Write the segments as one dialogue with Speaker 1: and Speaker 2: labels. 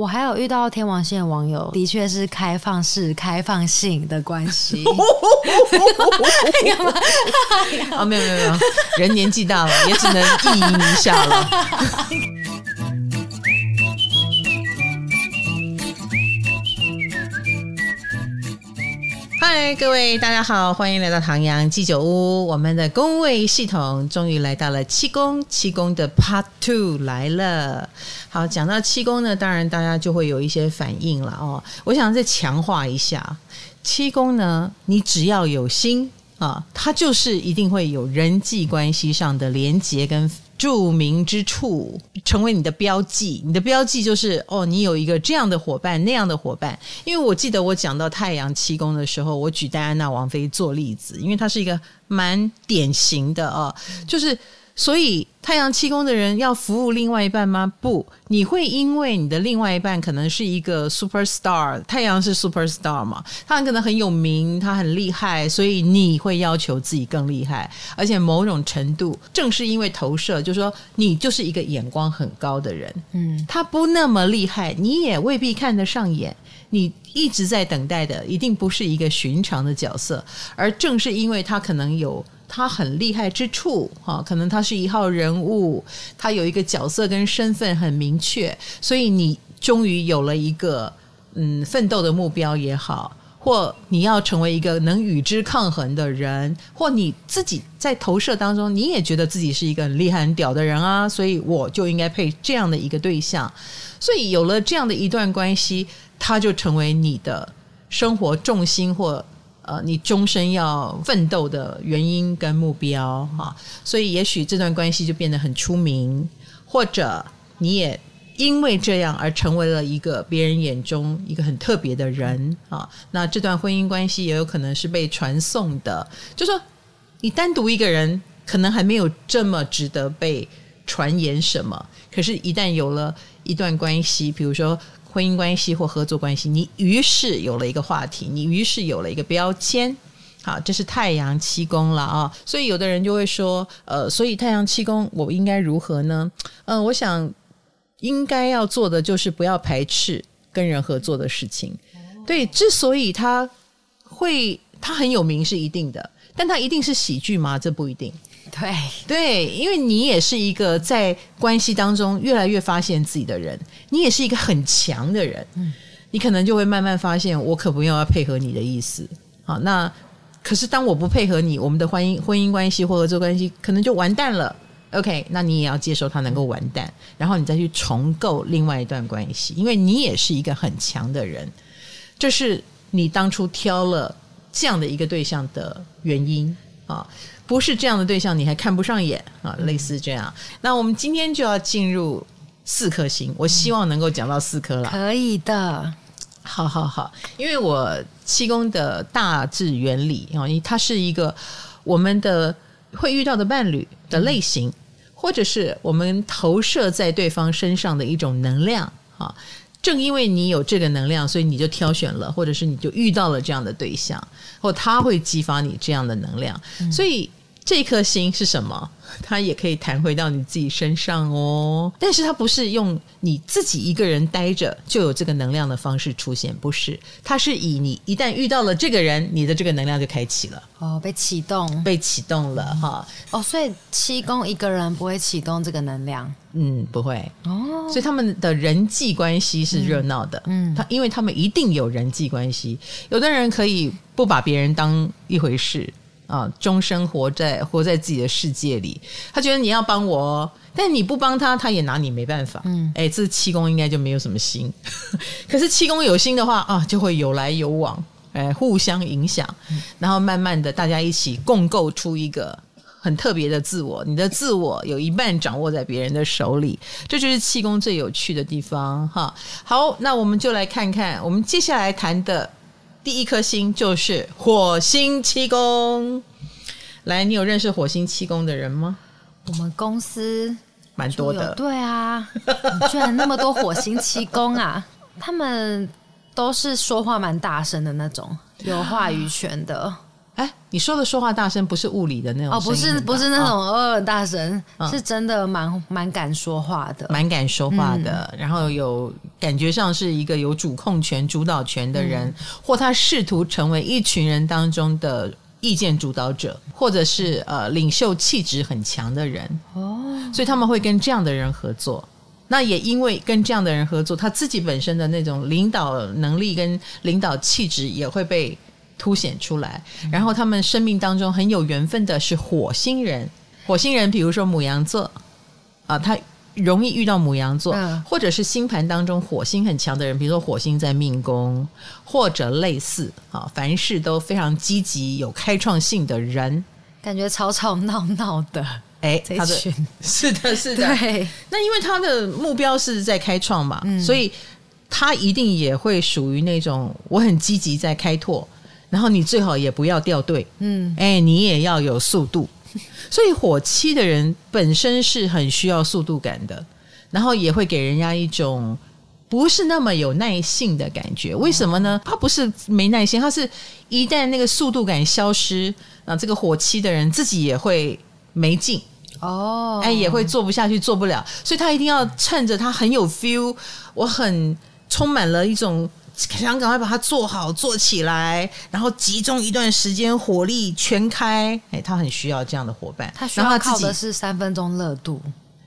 Speaker 1: 我还有遇到天王线的网友，的确是开放式、开放性的关系。
Speaker 2: 啊，没有没有没有，人年纪大了，也只能意淫一下了。嗨，各位大家好，欢迎来到唐阳鸡酒屋。我们的工位系统终于来到了七宫，七宫的 Part Two 来了。好，讲到七宫呢，当然大家就会有一些反应了哦。我想再强化一下，七宫呢，你只要有心啊，它就是一定会有人际关系上的连结跟。著名之处，成为你的标记。你的标记就是哦，你有一个这样的伙伴，那样的伙伴。因为我记得我讲到太阳七宫的时候，我举戴安娜王妃做例子，因为她是一个蛮典型的啊，就是。所以太阳七宫的人要服务另外一半吗？不，你会因为你的另外一半可能是一个 super star，太阳是 super star 嘛，他可能很有名，他很厉害，所以你会要求自己更厉害，而且某种程度正是因为投射，就是说你就是一个眼光很高的人，嗯，他不那么厉害，你也未必看得上眼，你一直在等待的一定不是一个寻常的角色，而正是因为他可能有。他很厉害之处，哈，可能他是一号人物，他有一个角色跟身份很明确，所以你终于有了一个嗯奋斗的目标也好，或你要成为一个能与之抗衡的人，或你自己在投射当中，你也觉得自己是一个很厉害很屌的人啊，所以我就应该配这样的一个对象，所以有了这样的一段关系，他就成为你的生活重心或。呃，你终身要奋斗的原因跟目标哈，所以也许这段关系就变得很出名，或者你也因为这样而成为了一个别人眼中一个很特别的人啊。那这段婚姻关系也有可能是被传颂的，就说你单独一个人可能还没有这么值得被传言什么，可是，一旦有了一段关系，比如说。婚姻关系或合作关系，你于是有了一个话题，你于是有了一个标签。好，这是太阳七宫了啊。所以有的人就会说，呃，所以太阳七宫我应该如何呢？嗯、我想应该要做的就是不要排斥跟人合作的事情。对，之所以他会他很有名是一定的，但他一定是喜剧吗？这不一定。
Speaker 1: 对。
Speaker 2: 对，因为你也是一个在关系当中越来越发现自己的人，你也是一个很强的人，嗯，你可能就会慢慢发现，我可不用要配合你的意思，好，那可是当我不配合你，我们的婚姻婚姻关系或合作关系可能就完蛋了。OK，那你也要接受它能够完蛋，然后你再去重构另外一段关系，因为你也是一个很强的人，这是你当初挑了这样的一个对象的原因。啊。不是这样的对象，你还看不上眼啊？类似这样。那我们今天就要进入四颗星，我希望能够讲到四颗了。
Speaker 1: 可以的，
Speaker 2: 好好好。因为我七宫的大致原理啊，它是一个我们的会遇到的伴侣的类型，嗯、或者是我们投射在对方身上的一种能量啊。正因为你有这个能量，所以你就挑选了，或者是你就遇到了这样的对象，或他会激发你这样的能量，嗯、所以。这颗星是什么？它也可以弹回到你自己身上哦。但是它不是用你自己一个人待着就有这个能量的方式出现，不是。它是以你一旦遇到了这个人，你的这个能量就开启了。
Speaker 1: 哦，被启动，
Speaker 2: 被启动了哈。
Speaker 1: 哦，所以七宫一个人不会启动这个能量。
Speaker 2: 嗯，不会。哦，所以他们的人际关系是热闹的。嗯，他因为他们一定有人际关系。有的人可以不把别人当一回事。啊，终生活在活在自己的世界里，他觉得你要帮我，但你不帮他，他也拿你没办法。嗯，哎，这七宫应该就没有什么心，可是七宫有心的话啊，就会有来有往，哎，互相影响，然后慢慢的大家一起共构出一个很特别的自我。你的自我有一半掌握在别人的手里，这就是气功最有趣的地方哈。好，那我们就来看看我们接下来谈的。第一颗星就是火星七宫，来，你有认识火星七宫的人吗？
Speaker 1: 我们公司
Speaker 2: 蛮多的，
Speaker 1: 对啊，你居然那么多火星七宫啊！他们都是说话蛮大声的那种，有话语权的。
Speaker 2: 哎，你说的说话大声不是物理的那种
Speaker 1: 哦，不是不是那种呃大声，
Speaker 2: 哦、
Speaker 1: 是真的蛮蛮敢说话的，
Speaker 2: 蛮敢说话的，嗯、然后有感觉上是一个有主控权、主导权的人，嗯、或他试图成为一群人当中的意见主导者，或者是呃领袖气质很强的人。哦，所以他们会跟这样的人合作。那也因为跟这样的人合作，他自己本身的那种领导能力跟领导气质也会被凸显出来。然后他们生命当中很有缘分的是火星人，火星人比如说牡羊座啊，他容易遇到牡羊座，或者是星盘当中火星很强的人，比如说火星在命宫或者类似啊，凡事都非常积极、有开创性的人，
Speaker 1: 感觉吵吵闹闹的。
Speaker 2: 哎，他的 是的，是的。对，那因为他的目标是在开创嘛，嗯、所以他一定也会属于那种我很积极在开拓，然后你最好也不要掉队，嗯，哎，你也要有速度。所以火七的人本身是很需要速度感的，然后也会给人家一种不是那么有耐性的感觉。为什么呢？他不是没耐心，他是一旦那个速度感消失，那这个火七的人自己也会没劲。哦，oh. 哎，也会做不下去，做不了，所以他一定要趁着他很有 feel，我很充满了一种想赶快把它做好做起来，然后集中一段时间火力全开，哎，他很需要这样的伙伴。
Speaker 1: 他需要靠的是三分钟热度。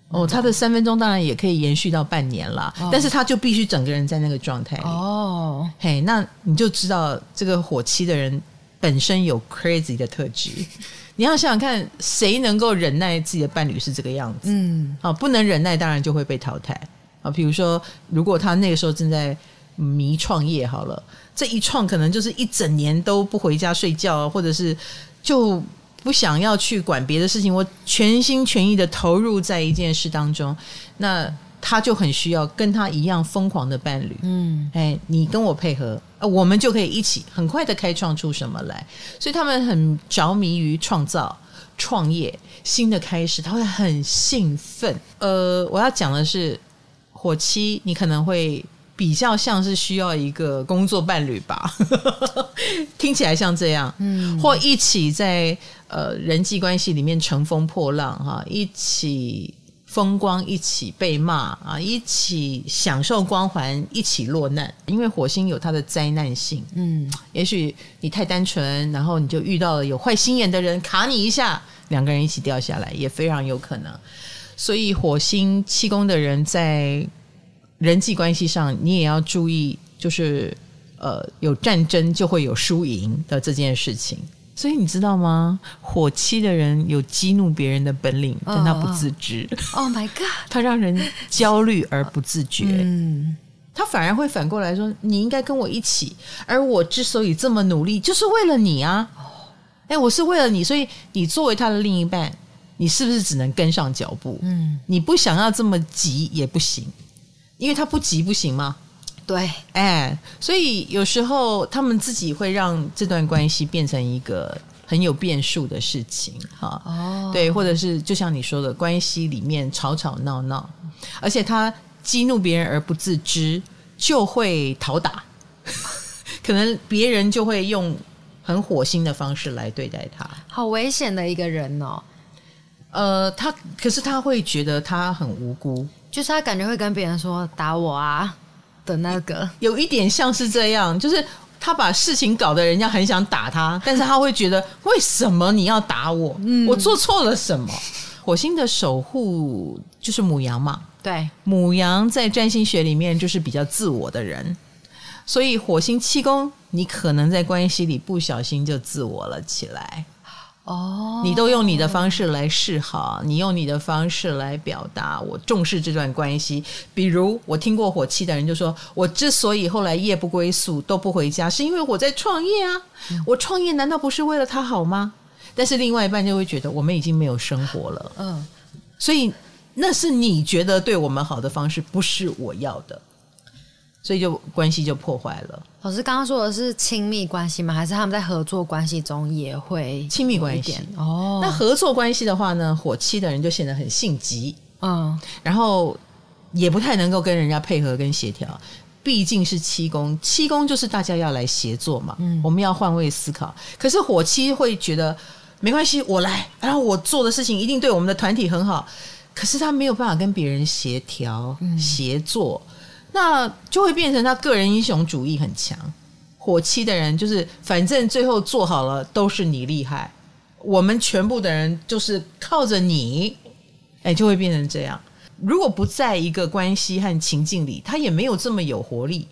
Speaker 2: 哦，他的三分钟当然也可以延续到半年了，oh. 但是他就必须整个人在那个状态里。哦，oh. 嘿，那你就知道这个火七的人本身有 crazy 的特质。你要想想看，谁能够忍耐自己的伴侣是这个样子？嗯，啊，不能忍耐，当然就会被淘汰啊。比如说，如果他那个时候正在迷创业，好了，这一创可能就是一整年都不回家睡觉，或者是就不想要去管别的事情，我全心全意的投入在一件事当中，那。他就很需要跟他一样疯狂的伴侣，嗯，哎，你跟我配合，我们就可以一起很快的开创出什么来。所以他们很着迷于创造、创业、新的开始，他会很兴奋。呃，我要讲的是，火七，你可能会比较像是需要一个工作伴侣吧，听起来像这样，嗯，或一起在呃人际关系里面乘风破浪哈，一起。风光一起被骂啊，一起享受光环，一起落难。因为火星有它的灾难性，嗯，也许你太单纯，然后你就遇到了有坏心眼的人卡你一下，两个人一起掉下来也非常有可能。所以火星七宫的人在人际关系上，你也要注意，就是呃，有战争就会有输赢的这件事情。所以你知道吗？火七的人有激怒别人的本领，但他不自知。
Speaker 1: Oh my god！
Speaker 2: 他让人焦虑而不自觉。嗯，他反而会反过来说：“你应该跟我一起。”而我之所以这么努力，就是为了你啊！哎，我是为了你，所以你作为他的另一半，你是不是只能跟上脚步？嗯，你不想要这么急也不行，因为他不急不行吗？
Speaker 1: 对，
Speaker 2: 哎，所以有时候他们自己会让这段关系变成一个很有变数的事情，哈，哦，对，或者是就像你说的，关系里面吵吵闹闹，而且他激怒别人而不自知，就会讨打，可能别人就会用很火星的方式来对待他，
Speaker 1: 好危险的一个人哦。
Speaker 2: 呃，他可是他会觉得他很无辜，
Speaker 1: 就是他感觉会跟别人说打我啊。的那个
Speaker 2: 有一点像是这样，就是他把事情搞得人家很想打他，但是他会觉得为什么你要打我？嗯，我做错了什么？火星的守护就是母羊嘛，
Speaker 1: 对，
Speaker 2: 母羊在占星学里面就是比较自我的人，所以火星七宫，你可能在关系里不小心就自我了起来。哦，你都用你的方式来示好，你用你的方式来表达我重视这段关系。比如，我听过火气的人就说：“我之所以后来夜不归宿都不回家，是因为我在创业啊！我创业难道不是为了他好吗？”但是另外一半就会觉得我们已经没有生活了，嗯，所以那是你觉得对我们好的方式，不是我要的。所以就关系就破坏了。
Speaker 1: 老师刚刚说的是亲密关系吗？还是他们在合作关系中也会
Speaker 2: 亲密关系？哦，那合作关系的话呢，火七的人就显得很性急，嗯，然后也不太能够跟人家配合跟协调。毕竟是七宫，七宫就是大家要来协作嘛，嗯，我们要换位思考。可是火七会觉得没关系，我来，然后我做的事情一定对我们的团体很好。可是他没有办法跟别人协调、协作，嗯、那就会变成他个人英雄主义很强。火气的人就是，反正最后做好了都是你厉害，我们全部的人就是靠着你，哎，就会变成这样。如果不在一个关系和情境里，他也没有这么有活力。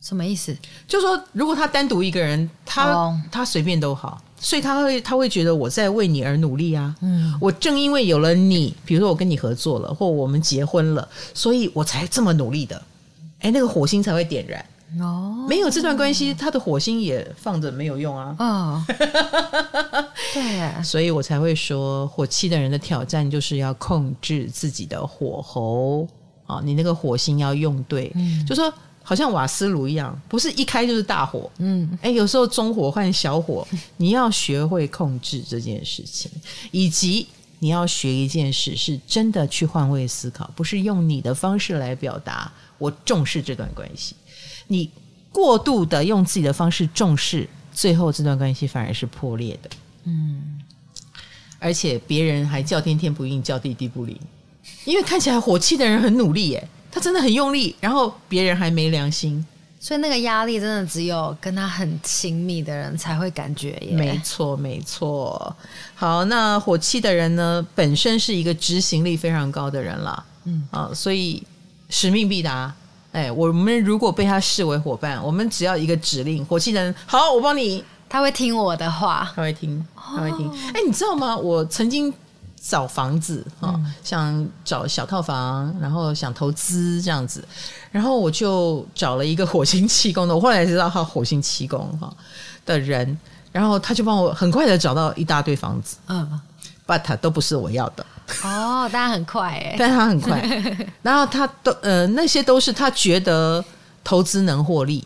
Speaker 1: 什么意思？
Speaker 2: 就是说，如果他单独一个人，他、oh. 他随便都好，所以他会他会觉得我在为你而努力啊。嗯，我正因为有了你，比如说我跟你合作了，或我们结婚了，所以我才这么努力的。哎，那个火星才会点燃。哦，没有这段关系，他的火星也放着没有用啊。哦，对，所以我才会说，火气的人的挑战就是要控制自己的火候啊，你那个火星要用对，嗯，就说好像瓦斯炉一样，不是一开就是大火，嗯，哎，有时候中火换小火，你要学会控制这件事情，以及你要学一件事，是真的去换位思考，不是用你的方式来表达我重视这段关系。你过度的用自己的方式重视，最后这段关系反而是破裂的。嗯，而且别人还叫天天不应，叫地地不灵，因为看起来火气的人很努力，耶，他真的很用力，然后别人还没良心，
Speaker 1: 所以那个压力真的只有跟他很亲密的人才会感觉耶。
Speaker 2: 没错，没错。好，那火气的人呢，本身是一个执行力非常高的人了。嗯啊，所以使命必达。哎，我们如果被他视为伙伴，我们只要一个指令，火气人好，我帮你，
Speaker 1: 他会听我的话，
Speaker 2: 他会听，他会听。哎，你知道吗？我曾经找房子啊，嗯、想找小套房，然后想投资这样子，然后我就找了一个火星气功的，我后来知道他火星气功哈的人，然后他就帮我很快的找到一大堆房子，嗯，but 都不是我要的。
Speaker 1: 哦，但他很快。哎，
Speaker 2: 但他很快，然后他都呃那些都是他觉得投资能获利，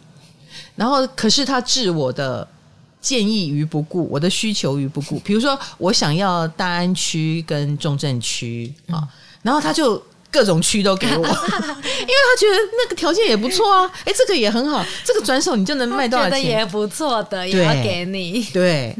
Speaker 2: 然后可是他治我的建议于不顾，我的需求于不顾。比如说我想要大安区跟中正区啊，嗯、然后他就各种区都给我，因为他觉得那个条件也不错啊，哎，这个也很好，这个转手你就能卖多少钱？
Speaker 1: 也不错的，也要给你。
Speaker 2: 对。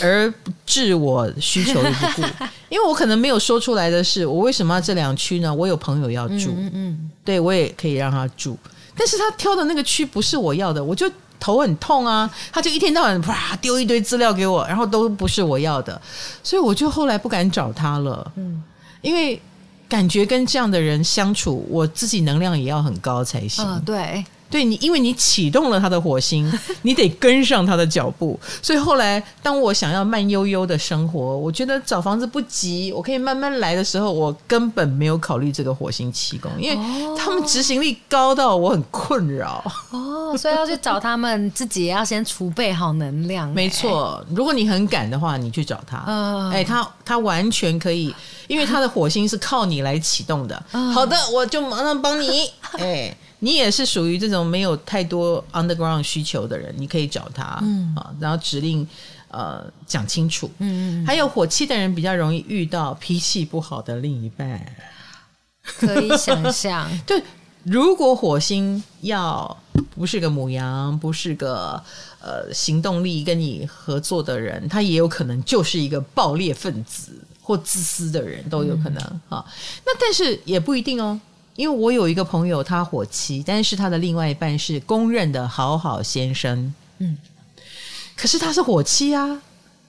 Speaker 2: 而置我需求于不顾，因为我可能没有说出来的是，我为什么要这两区呢？我有朋友要住，嗯，嗯。对我也可以让他住，但是他挑的那个区不是我要的，我就头很痛啊！他就一天到晚啪丢一堆资料给我，然后都不是我要的，所以我就后来不敢找他了，嗯，因为感觉跟这样的人相处，我自己能量也要很高才行，
Speaker 1: 嗯，对。
Speaker 2: 对你，因为你启动了他的火星，你得跟上他的脚步。所以后来，当我想要慢悠悠的生活，我觉得找房子不急，我可以慢慢来的时候，我根本没有考虑这个火星七宫，因为他们执行力高到我很困扰。
Speaker 1: 哦，所以要去找他们，自己也要先储备好能量。
Speaker 2: 没错，如果你很赶的话，你去找他。嗯，哎，他他完全可以，因为他的火星是靠你来启动的。好的，我就马上帮你。哎。你也是属于这种没有太多 underground 需求的人，你可以找他，嗯。啊，然后指令呃讲清楚，嗯嗯，还有火气的人比较容易遇到脾气不好的另一半，
Speaker 1: 可以想象，
Speaker 2: 对，如果火星要不是个母羊，不是个呃行动力跟你合作的人，他也有可能就是一个暴烈分子或自私的人都有可能啊，嗯，那但是也不一定哦。因为我有一个朋友，他火妻，但是他的另外一半是公认的好好先生，嗯，可是他是火妻啊，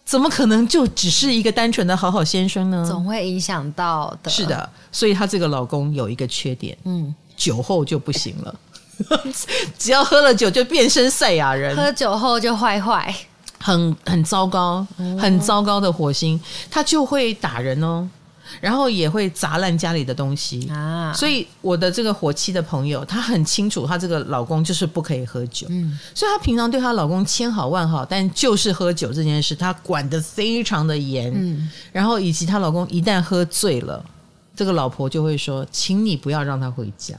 Speaker 2: 怎么可能就只是一个单纯的好好先生呢？
Speaker 1: 总会影响到的。
Speaker 2: 是的，所以他这个老公有一个缺点，嗯，酒后就不行了，只要喝了酒就变身赛亚人，
Speaker 1: 喝酒后就坏坏，
Speaker 2: 很很糟糕，很糟糕的火星，他就会打人哦。然后也会砸烂家里的东西。啊，所以我的这个火气的朋友，她很清楚，她这个老公就是不可以喝酒，嗯，所以她平常对她老公千好万好，但就是喝酒这件事，她管得非常的严，嗯，然后以及她老公一旦喝醉了，这个老婆就会说，请你不要让他回家。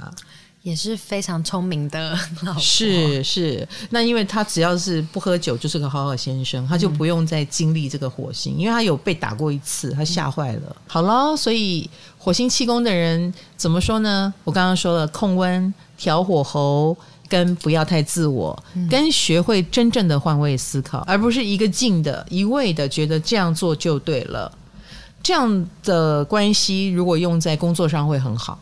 Speaker 1: 也是非常聪明的老婆，
Speaker 2: 是是，那因为他只要是不喝酒，就是个好好先生，他就不用再经历这个火星，因为他有被打过一次，他吓坏了。好了，所以火星气功的人怎么说呢？我刚刚说了，控温、调火候，跟不要太自我，嗯、跟学会真正的换位思考，而不是一个劲的一味的觉得这样做就对了。这样的关系如果用在工作上会很好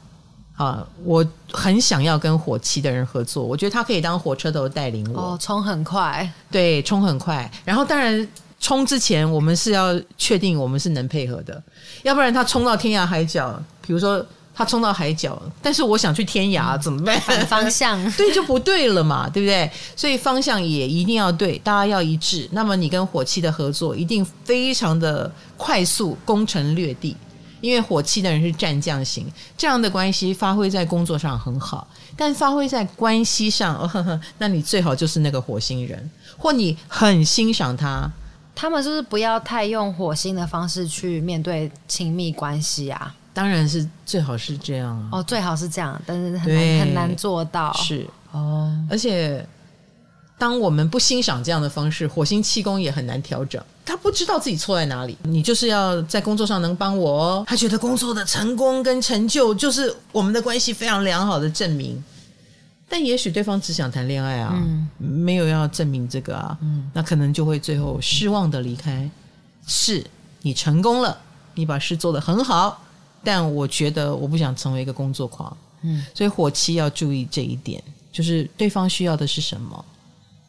Speaker 2: 啊！我很想要跟火漆的人合作，我觉得他可以当火车头带领我，
Speaker 1: 哦，冲很快，
Speaker 2: 对，冲很快。然后当然冲之前，我们是要确定我们是能配合的，要不然他冲到天涯海角，比如说。他冲到海角，但是我想去天涯，怎么办？
Speaker 1: 反方 向，
Speaker 2: 对，就不对了嘛，对不对？所以方向也一定要对，大家要一致。那么你跟火漆的合作一定非常的快速，攻城略地，因为火气的人是战将型，这样的关系发挥在工作上很好，但发挥在关系上，哦呵呵，那你最好就是那个火星人，或你很欣赏他，
Speaker 1: 他们是不是不要太用火星的方式去面对亲密关系啊？
Speaker 2: 当然是最好是这样
Speaker 1: 哦，最好是这样，但是很难很难做到。
Speaker 2: 是哦，而且当我们不欣赏这样的方式，火星气功也很难调整。他不知道自己错在哪里。你就是要在工作上能帮我哦，他觉得工作的成功跟成就就是我们的关系非常良好的证明。但也许对方只想谈恋爱啊，嗯，没有要证明这个啊，嗯，那可能就会最后失望的离开。是你成功了，你把事做得很好。但我觉得我不想成为一个工作狂，嗯，所以火七要注意这一点，就是对方需要的是什么，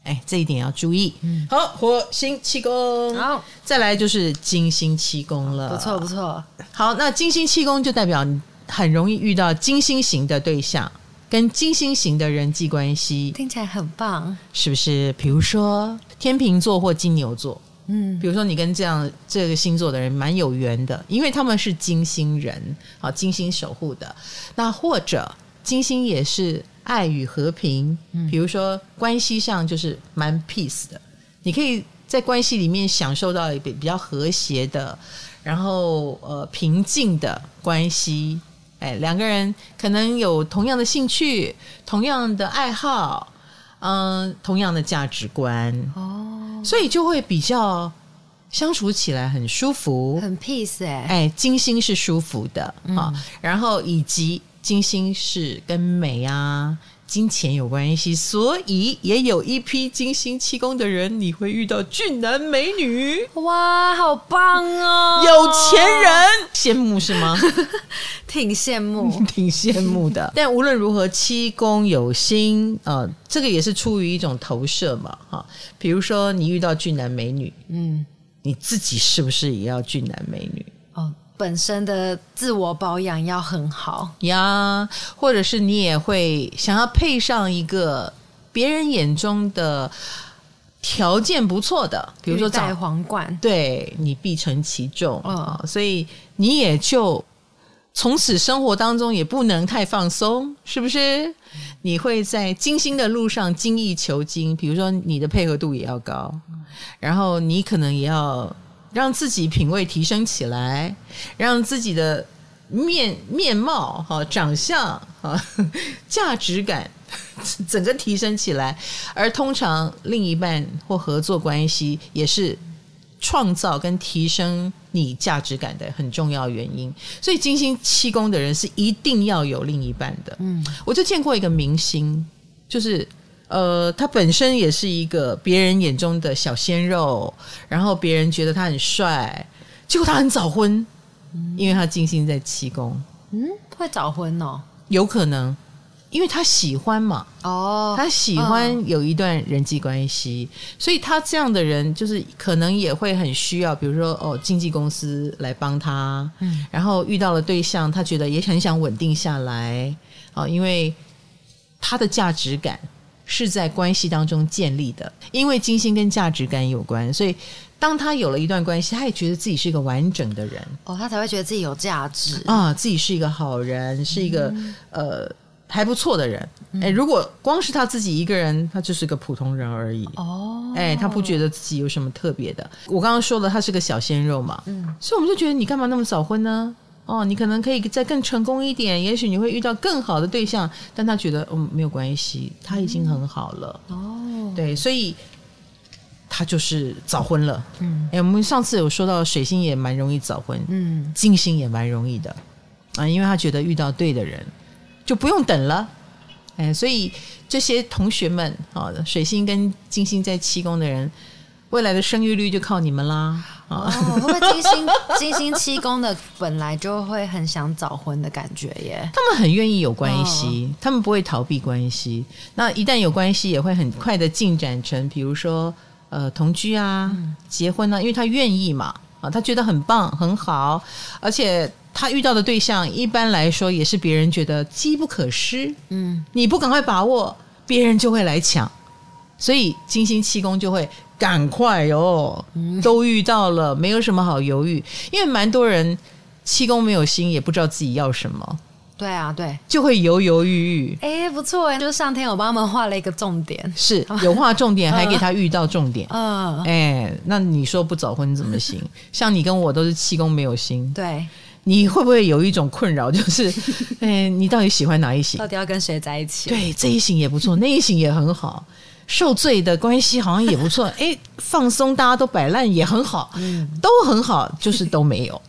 Speaker 2: 哎，这一点要注意。嗯，好，火星七宫，好，再来就是金星七宫了，
Speaker 1: 不错不错。
Speaker 2: 好，那金星七宫就代表你很容易遇到金星型的对象，跟金星型的人际关系，
Speaker 1: 听起来很棒，
Speaker 2: 是不是？比如说天秤座或金牛座。嗯，比如说你跟这样这个星座的人蛮有缘的，因为他们是金星人，好，金星守护的。那或者金星也是爱与和平，比如说关系上就是蛮 peace 的，你可以在关系里面享受到一个比较和谐的，然后呃平静的关系。哎，两个人可能有同样的兴趣，同样的爱好。嗯，同样的价值观哦，所以就会比较相处起来很舒服，
Speaker 1: 很 peace 哎、欸。
Speaker 2: 哎，金星是舒服的啊、嗯哦，然后以及金星是跟美啊、金钱有关系，所以也有一批金星七宫的人，你会遇到俊男美女，
Speaker 1: 哇，好棒哦，
Speaker 2: 有钱人，羡慕是吗？
Speaker 1: 挺羡慕，
Speaker 2: 挺羡慕的。但无论如何，七宫有星啊、呃，这个也是出于一种投射嘛，哈。比如说，你遇到俊男美女，嗯，你自己是不是也要俊男美女？
Speaker 1: 哦，本身的自我保养要很好
Speaker 2: 呀，或者是你也会想要配上一个别人眼中的条件不错的，比如说
Speaker 1: 戴皇冠，
Speaker 2: 对，你必承其重啊、哦，所以你也就。从此生活当中也不能太放松，是不是？你会在精心的路上精益求精，比如说你的配合度也要高，然后你可能也要让自己品味提升起来，让自己的面面貌哈、长相哈、价值感 整个提升起来。而通常另一半或合作关系也是。创造跟提升你价值感的很重要原因，所以金星七宫的人是一定要有另一半的。嗯，我就见过一个明星，就是呃，他本身也是一个别人眼中的小鲜肉，然后别人觉得他很帅，结果他很早婚，因为他金星在七宫。
Speaker 1: 嗯，会早婚哦，
Speaker 2: 有可能。因为他喜欢嘛，哦，他喜欢有一段人际关系，嗯，所以他这样的人就是可能也会很需要，比如说哦，经纪公司来帮他，嗯，然后遇到了对象，他觉得也很想稳定下来，哦，因为他的价值感是在关系当中建立的，因为金星跟价值感有关，所以当他有了一段关系，他也觉得自己是一个完整的人，
Speaker 1: 哦，他才会觉得自己有价值
Speaker 2: 啊，自己是一个好人，是一个，嗯，呃。还不错的人，哎，如果光是他自己一个人，他就是个普通人而已。哦，哎，他不觉得自己有什么特别的。我刚刚说了，他是个小鲜肉嘛，嗯，所以我们就觉得你干嘛那么早婚呢？哦，你可能可以再更成功一点，也许你会遇到更好的对象。但他觉得，嗯，没有关系，他已经很好了。哦，对，所以他就是早婚了。嗯，哎，我们上次有说到水星也蛮容易早婚，嗯，金星也蛮容易的啊，因为他觉得遇到对的人。就不用等了，哎，所以这些同学们啊，水星跟金星在七宫的人，未来的生育率就靠你们啦。
Speaker 1: 哦，会不会金星 金星七宫的本来就会很想早婚的感觉耶？
Speaker 2: 他们很愿意有关系，哦、他们不会逃避关系。那一旦有关系，也会很快的进展成，比如说呃同居啊、嗯、结婚啊，因为他愿意嘛啊，他觉得很棒很好，而且。他遇到的对象一般来说也是别人觉得机不可失，嗯，你不赶快把握，别人就会来抢，所以金星七宫就会赶快哦，都遇到了，没有什么好犹豫，因为蛮多人气功没有心，也不知道自己要什么，
Speaker 1: 对啊，对，
Speaker 2: 就会犹犹豫豫。
Speaker 1: 哎，不错哎，就是上天我帮他们画了一个重点，
Speaker 2: 是有画重点，还给他遇到重点，
Speaker 1: 嗯，
Speaker 2: 哎，那你说不早婚怎么行？像你跟我都是气功没有心，
Speaker 1: 对。
Speaker 2: 你会不会有一种困扰，就是，哎，你到底喜欢哪一型？
Speaker 1: 到底要跟谁在一起？
Speaker 2: 对，这一型也不错，那一型也很好，受罪的关系好像也不错。哎，放松，大家都摆烂也很好，嗯，都很好，就是都没有。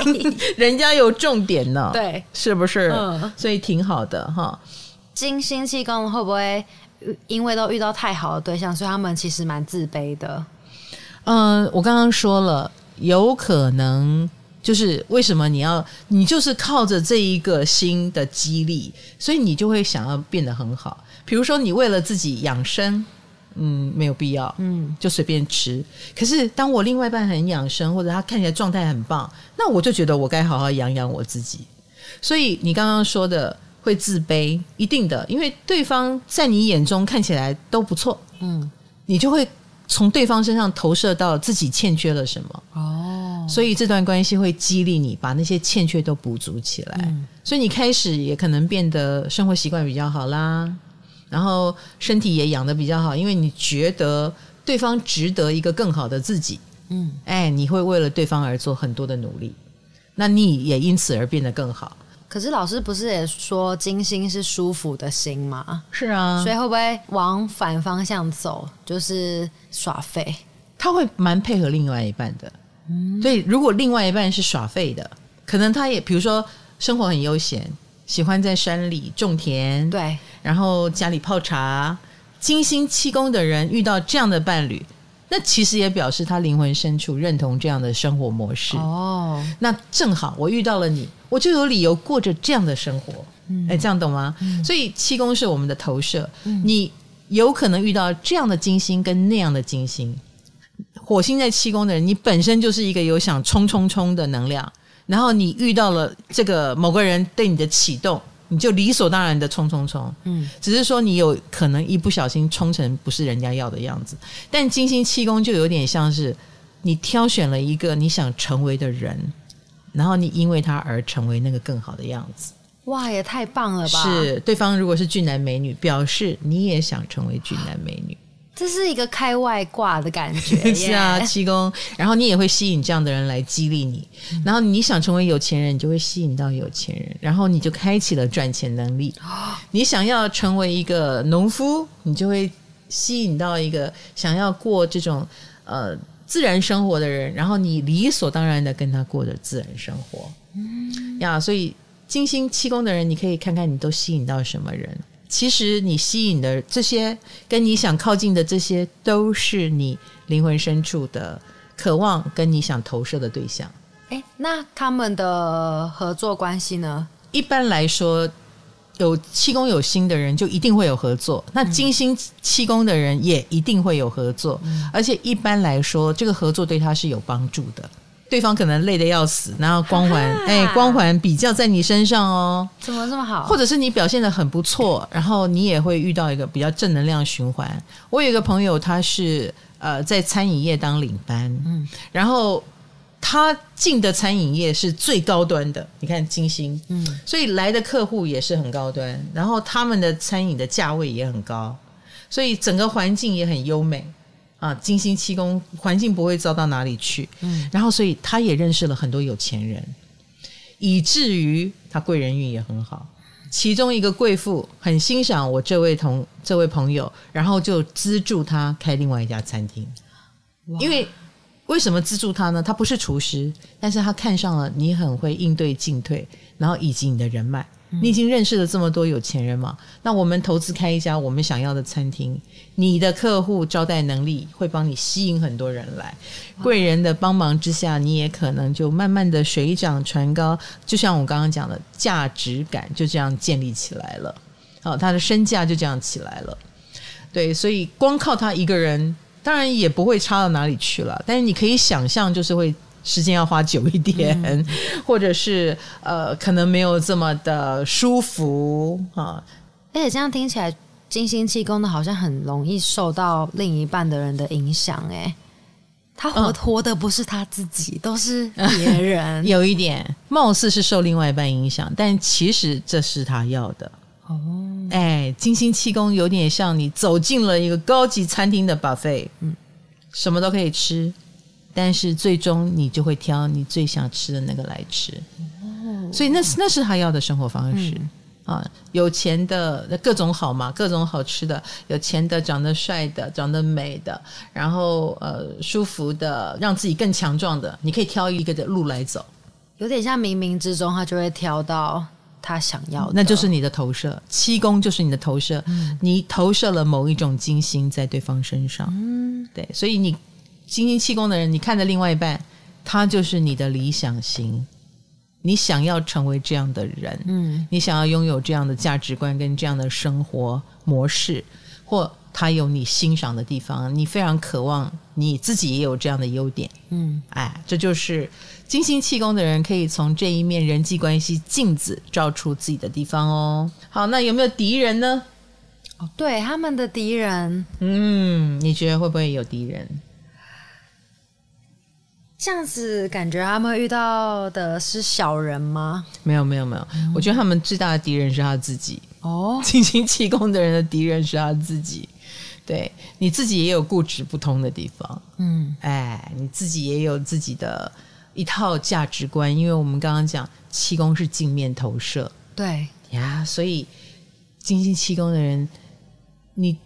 Speaker 2: 人家有重点呢，
Speaker 1: 对，
Speaker 2: 是不是？嗯，所以挺好的哈。
Speaker 1: 金星气功会不会因为都遇到太好的对象，所以他们其实蛮自卑的？
Speaker 2: 嗯，我刚刚说了，有可能。就是为什么你要你就是靠着这一个心的激励，所以你就会想要变得很好。比如说，你为了自己养生，嗯，没有必要，嗯，就随便吃。可是当我另外一半很养生，或者他看起来状态很棒，那我就觉得我该好好养养我自己。所以你刚刚说的会自卑，一定的，因为对方在你眼中看起来都不错，嗯，你就会从对方身上投射到自己欠缺了什么。哦。所以这段关系会激励你把那些欠缺都补足起来，嗯、所以你开始也可能变得生活习惯比较好啦，然后身体也养的比较好，因为你觉得对方值得一个更好的自己，嗯，哎，你会为了对方而做很多的努力，那你也因此而变得更好。
Speaker 1: 可是老师不是也说金星是舒服的心吗？
Speaker 2: 是啊，
Speaker 1: 所以会不会往反方向走，就是耍废？
Speaker 2: 他会蛮配合另外一半的。嗯所以，如果另外一半是耍废的，可能他也比如说生活很悠闲，喜欢在山里种田，
Speaker 1: 对，
Speaker 2: 然后家里泡茶。金星七宫的人遇到这样的伴侣，那其实也表示他灵魂深处认同这样的生活模式。哦，那正好我遇到了你，我就有理由过着这样的生活。嗯，哎，这样懂吗？嗯，所以七宫是我们的投射，嗯，你有可能遇到这样的金星跟那样的金星。火星在七宫的人，你本身就是一个有想冲冲冲的能量，然后你遇到了这个某个人对你的启动，你就理所当然的冲冲冲。嗯，只是说你有可能一不小心冲成不是人家要的样子。但金星七宫就有点像是你挑选了一个你想成为的人，然后你因为他而成为那个更好的样子。
Speaker 1: 哇，也太棒了吧！
Speaker 2: 是，对方如果是俊男美女，表示你也想成为俊男美女。
Speaker 1: 这是一个开外挂的感觉，
Speaker 2: 是啊，七公，然后你也会吸引这样的人来激励你，嗯、然后你想成为有钱人，你就会吸引到有钱人，然后你就开启了赚钱能力。哦、你想要成为一个农夫，你就会吸引到一个想要过这种呃自然生活的人，然后你理所当然的跟他过着自然生活。嗯呀，所以金星七宫的人，你可以看看你都吸引到什么人。其实你吸引的这些，跟你想靠近的这些，都是你灵魂深处的渴望，跟你想投射的对象。
Speaker 1: 诶，那他们的合作关系呢？
Speaker 2: 一般来说，有七功有心的人就一定会有合作。那金星七功的人也一定会有合作，嗯、而且一般来说，这个合作对他是有帮助的。对方可能累得要死，然后光环，哎，光环比较在你身上哦。
Speaker 1: 怎么这么好？
Speaker 2: 或者是你表现得很不错，然后你也会遇到一个比较正能量循环。我有一个朋友，他是呃在餐饮业当领班，嗯，然后他进的餐饮业是最高端的，你看金星，嗯，所以来的客户也是很高端，然后他们的餐饮的价位也很高，所以整个环境也很优美。啊，金星七宫环境不会糟到哪里去，嗯，然后所以他也认识了很多有钱人，以至于他贵人运也很好。其中一个贵妇很欣赏我这位同这位朋友，然后就资助他开另外一家餐厅。因为为什么资助他呢？他不是厨师，但是他看上了你很会应对进退，然后以及你的人脉，你已经认识了这么多有钱人嘛？那我们投资开一家我们想要的餐厅，你的客户招待能力会帮你吸引很多人来，贵人的帮忙之下，你也可能就慢慢的水涨船高。就像我刚刚讲的，价值感就这样建立起来了，好，他的身价就这样起来了。对，所以光靠他一个人，当然也不会差到哪里去了。但是你可以想象，就是会。时间要花久一点，嗯、或者是呃，可能没有这么的舒服啊。
Speaker 1: 而且这样听起来，金星气功的好像很容易受到另一半的人的影响。哎，他活活的不是他自己，嗯、都是别人。
Speaker 2: 有一点，貌似是受另外一半影响，但其实这是他要的。哦，哎，金星气功有点像你走进了一个高级餐厅的 buffet，嗯，什么都可以吃。但是最终你就会挑你最想吃的那个来吃，哦、所以那是那是他要的生活方式、嗯、啊！有钱的各种好嘛，各种好吃的，有钱的、长得帅的、长得美的，然后呃舒服的，让自己更强壮的，你可以挑一个的路来走，
Speaker 1: 有点像冥冥之中他就会挑到他想要的，
Speaker 2: 那就是你的投射，七宫就是你的投射，嗯、你投射了某一种金星在对方身上，嗯，对，所以你。金星气功的人，你看的另外一半，他就是你的理想型。你想要成为这样的人，嗯，你想要拥有这样的价值观跟这样的生活模式，或他有你欣赏的地方，你非常渴望你自己也有这样的优点，嗯，哎，这就是金星气功的人可以从这一面人际关系镜子照出自己的地方哦。好，那有没有敌人呢？
Speaker 1: 哦，对，他们的敌人，
Speaker 2: 嗯，你觉得会不会有敌人？
Speaker 1: 这样子感觉他们遇到的是小人吗？
Speaker 2: 没有没有没有，嗯、我觉得他们最大的敌人是他自己。哦，金星气功的人的敌人是他自己。对，你自己也有固执不通的地方。嗯，哎，你自己也有自己的一套价值观，因为我们刚刚讲气功是镜面投射。
Speaker 1: 对
Speaker 2: 呀，所以金星气功的人，你。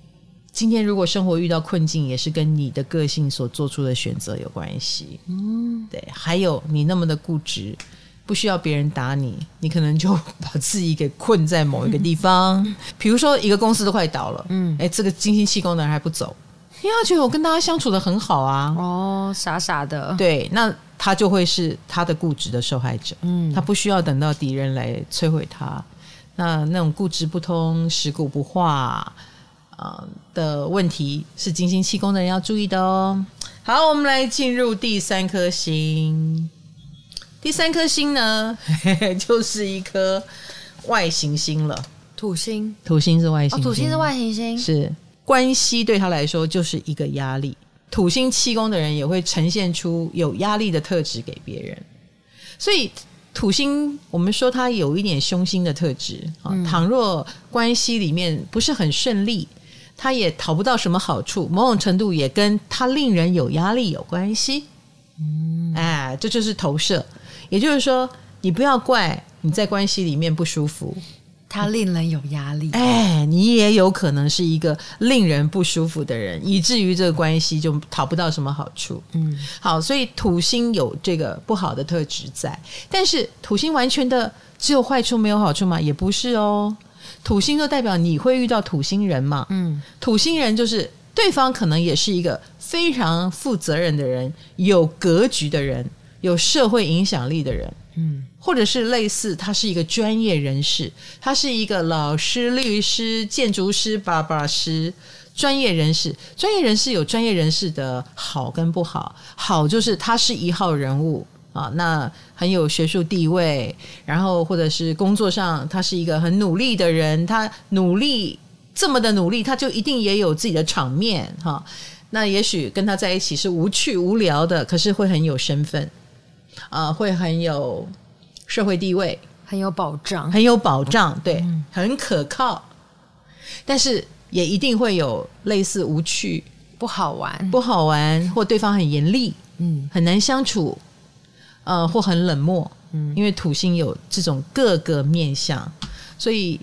Speaker 2: 今天如果生活遇到困境，也是跟你的个性所做出的选择有关系。嗯，对。还有你那么的固执，不需要别人打你，你可能就把自己给困在某一个地方。嗯、比如说一个公司都快倒了，嗯，哎，这个精心气功的人还不走，因为他觉得我跟大家相处的很好啊。
Speaker 1: 哦，傻傻的。
Speaker 2: 对，那他就会是他的固执的受害者。嗯，他不需要等到敌人来摧毁他。那那种固执不通、食古不化。啊的问题是金星气宫的人要注意的哦。好，我们来进入第三颗星。第三颗星呢，就是一颗外行星了。
Speaker 1: 土星，
Speaker 2: 土星是外行星。
Speaker 1: 哦，土星是外行星。
Speaker 2: 是关系对他来说就是一个压力。土星气宫的人也会呈现出有压力的特质给别人。所以土星，我们说他有一点凶星的特质啊。嗯，倘若关系里面不是很顺利。他也讨不到什么好处，某种程度也跟他令人有压力有关系。嗯，哎，这就是投射。也就是说，你不要怪你在关系里面不舒服，
Speaker 1: 他令人有压力。
Speaker 2: 哎，你也有可能是一个令人不舒服的人，以至于这个关系就讨不到什么好处。嗯，好，所以土星有这个不好的特质在，但是土星完全的只有坏处没有好处吗？也不是哦。土星就代表你会遇到土星人嘛？嗯，土星人就是对方可能也是一个非常负责任的人，有格局的人，有社会影响力的人，嗯，或者是类似他是一个专业人士，他是一个老师、律师、建筑师、爸爸师，专业人士。专业人士有专业人士的好跟不好，好就是他是一号人物。啊，那很有学术地位，然后或者是工作上，他是一个很努力的人，他努力这么的努力，他就一定也有自己的场面哈。那也许跟他在一起是无趣无聊的，可是会很有身份，啊，会很有社会地位，
Speaker 1: 很有保障，
Speaker 2: 很有保障，对，嗯、很可靠。但是也一定会有类似无趣、
Speaker 1: 不好玩、
Speaker 2: 不好玩，或对方很严厉，嗯，很难相处。呃，或很冷漠，嗯，因为土星有这种各个面相，所以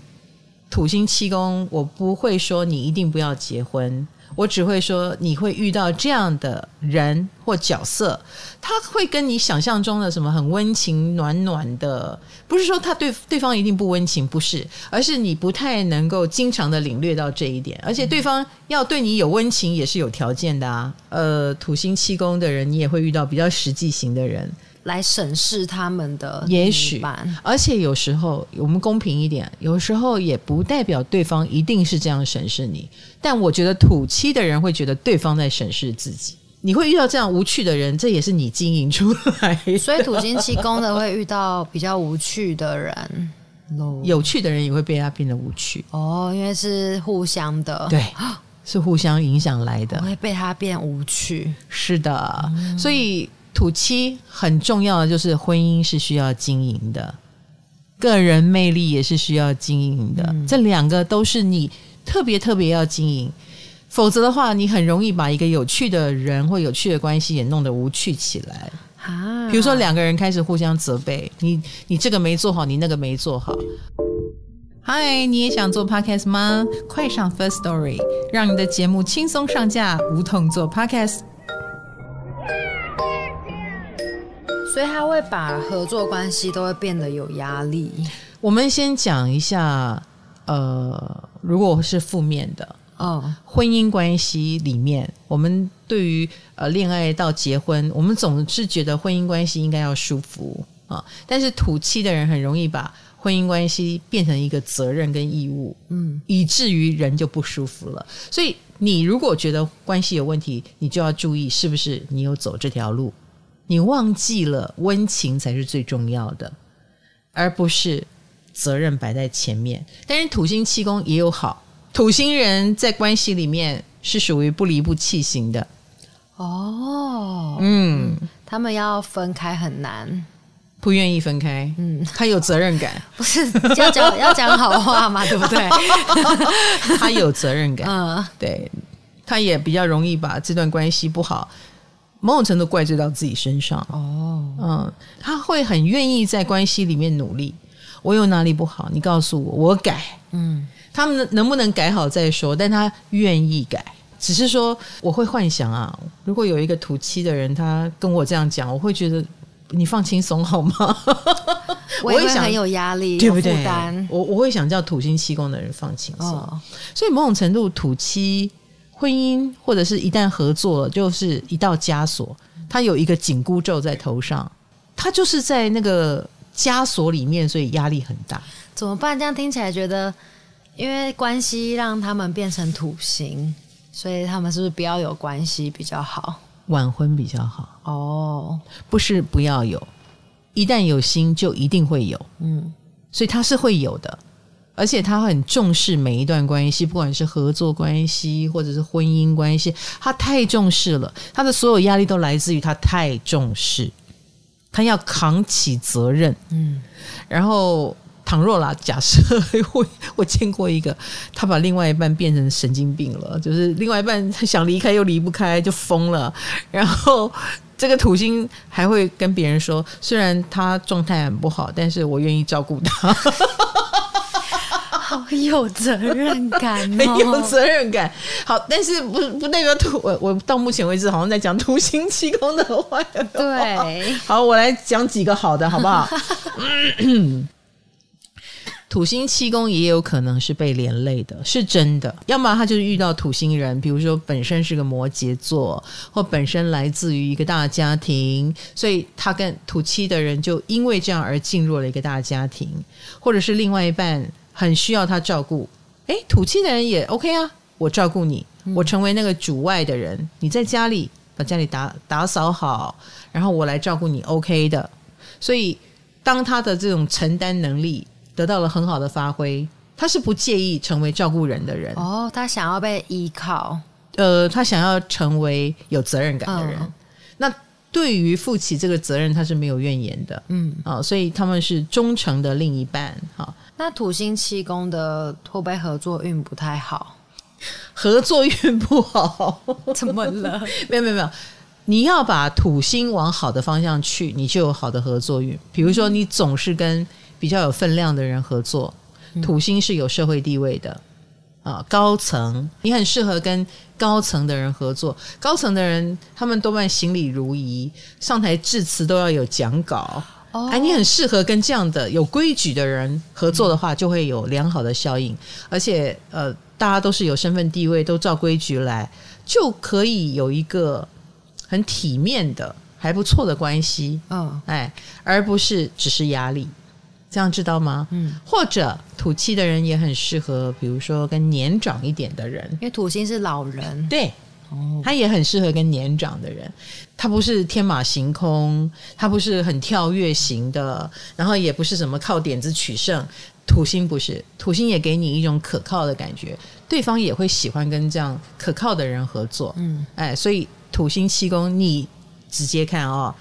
Speaker 2: 土星七宫，我不会说你一定不要结婚，我只会说你会遇到这样的人或角色，他会跟你想象中的什么很温情暖暖的，不是说他对对方一定不温情，不是，而是你不太能够经常的领略到这一点，而且对方要对你有温情也是有条件的啊。呃，土星七宫的人，你也会遇到比较实际型的人。
Speaker 1: 来审视他们的，
Speaker 2: 也许，而且有时候我们公平一点，有时候也不代表对方一定是这样审视你。但我觉得土七的人会觉得对方在审视自己。你会遇到这样无趣的人，这也是你经营出来的。
Speaker 1: 所以土星七宫的会遇到比较无趣的人，
Speaker 2: 有趣的人也会被他变得无趣。
Speaker 1: 哦，因为是互相的，
Speaker 2: 对，是互相影响来的，
Speaker 1: 会被他变无趣。
Speaker 2: 是的，嗯、所以。土七很重要的就是婚姻是需要经营的，个人魅力也是需要经营的，嗯、这两个都是你特别特别要经营，否则的话，你很容易把一个有趣的人或有趣的关系也弄得无趣起来。啊，比如说两个人开始互相责备，你你这个没做好，你那个没做好。嗨，你也想做 podcast 吗？快上 First Story，让你的节目轻松上架，无痛做 podcast。
Speaker 1: 所以他会把合作关系都会变得有压力。
Speaker 2: 我们先讲一下，呃，如果是负面的，嗯，婚姻关系里面，我们对于呃恋爱到结婚，我们总是觉得婚姻关系应该要舒服啊。但是土气的人很容易把婚姻关系变成一个责任跟义务，嗯，以至于人就不舒服了。所以你如果觉得关系有问题，你就要注意是不是你有走这条路。你忘记了温情才是最重要的，而不是责任摆在前面。但是土星七宫也有好，土星人在关系里面是属于不离不弃型的。
Speaker 1: 哦，嗯，他们要分开很难，
Speaker 2: 不愿意分开。嗯，他有责任感，
Speaker 1: 不是要讲要讲好话嘛，对不对？
Speaker 2: 他有责任感，嗯，对，他也比较容易把这段关系不好。某种程度怪罪到自己身上哦，嗯，他会很愿意在关系里面努力。我有哪里不好，你告诉我，我改。嗯，他们能不能改好再说，但他愿意改。只是说，我会幻想啊，如果有一个土七的人，他跟我这样讲，我会觉得你放轻松好吗？
Speaker 1: 我也会很有压力，对不对？
Speaker 2: 我我会想叫土星七宫的人放轻松。哦，所以某种程度土七。婚姻或者是一旦合作了，就是一道枷锁，他有一个紧箍咒在头上，他就是在那个枷锁里面，所以压力很大。
Speaker 1: 怎么办？这样听起来觉得，因为关系让他们变成土星，所以他们是不是不要有关系比较好？
Speaker 2: 晚婚比较好哦，不是不要有，一旦有心就一定会有，嗯，所以他是会有的。而且他很重视每一段关系，不管是合作关系或者是婚姻关系，他太重视了。他的所有压力都来自于他太重视，他要扛起责任。嗯，然后倘若啦，假设我 我见过一个，他把另外一半变成神经病了，就是另外一半想离开又离不开，就疯了。然后这个土星还会跟别人说，虽然他状态很不好，但是我愿意照顾他。
Speaker 1: 好有责任感哦，
Speaker 2: 很有责任感。好，但是不不代表土我我到目前为止好像在讲土星七宫的坏。
Speaker 1: 对，
Speaker 2: 好，我来讲几个好的，好不好？土星七宫也有可能是被连累的，是真的。要么他就是遇到土星人，比如说本身是个摩羯座，或本身来自于一个大家庭，所以他跟土七的人就因为这样而进入了一个大家庭，或者是另外一半。很需要他照顾，诶，土气的人也 OK 啊，我照顾你，我成为那个主外的人，你在家里把家里打打扫好，然后我来照顾你，OK 的。所以当他的这种承担能力得到了很好的发挥，他是不介意成为照顾人的人。
Speaker 1: 哦，他想要被依靠，
Speaker 2: 呃，他想要成为有责任感的人。嗯、那对于负起这个责任，他是没有怨言的。嗯，啊、哦，所以他们是忠诚的另一半。哈、哦。
Speaker 1: 那土星七宫的会不会合作运不太好？
Speaker 2: 合作运不好？
Speaker 1: 怎么了？
Speaker 2: 没有没有没有，你要把土星往好的方向去，你就有好的合作运。比如说，你总是跟比较有分量的人合作，土星是有社会地位的，啊，高层，你很适合跟高层的人合作。高层的人，他们多半行礼如仪，上台致辞都要有讲稿。哦，哎，你很适合跟这样的有规矩的人合作的话，就会有良好的效应。而且，呃，大家都是有身份地位，都照规矩来，就可以有一个很体面的、还不错的关系。嗯，哎，而不是只是压力。这样知道吗？嗯，或者土气的人也很适合，比如说跟年长一点的人，
Speaker 1: 因为土星是老人，
Speaker 2: 对，哦，他也很适合跟年长的人。他不是天马行空，他不是很跳跃型的，然后也不是什么靠点子取胜。土星不是，土星也给你一种可靠的感觉，对方也会喜欢跟这样可靠的人合作。嗯，哎，所以土星七宫，你直接看哦，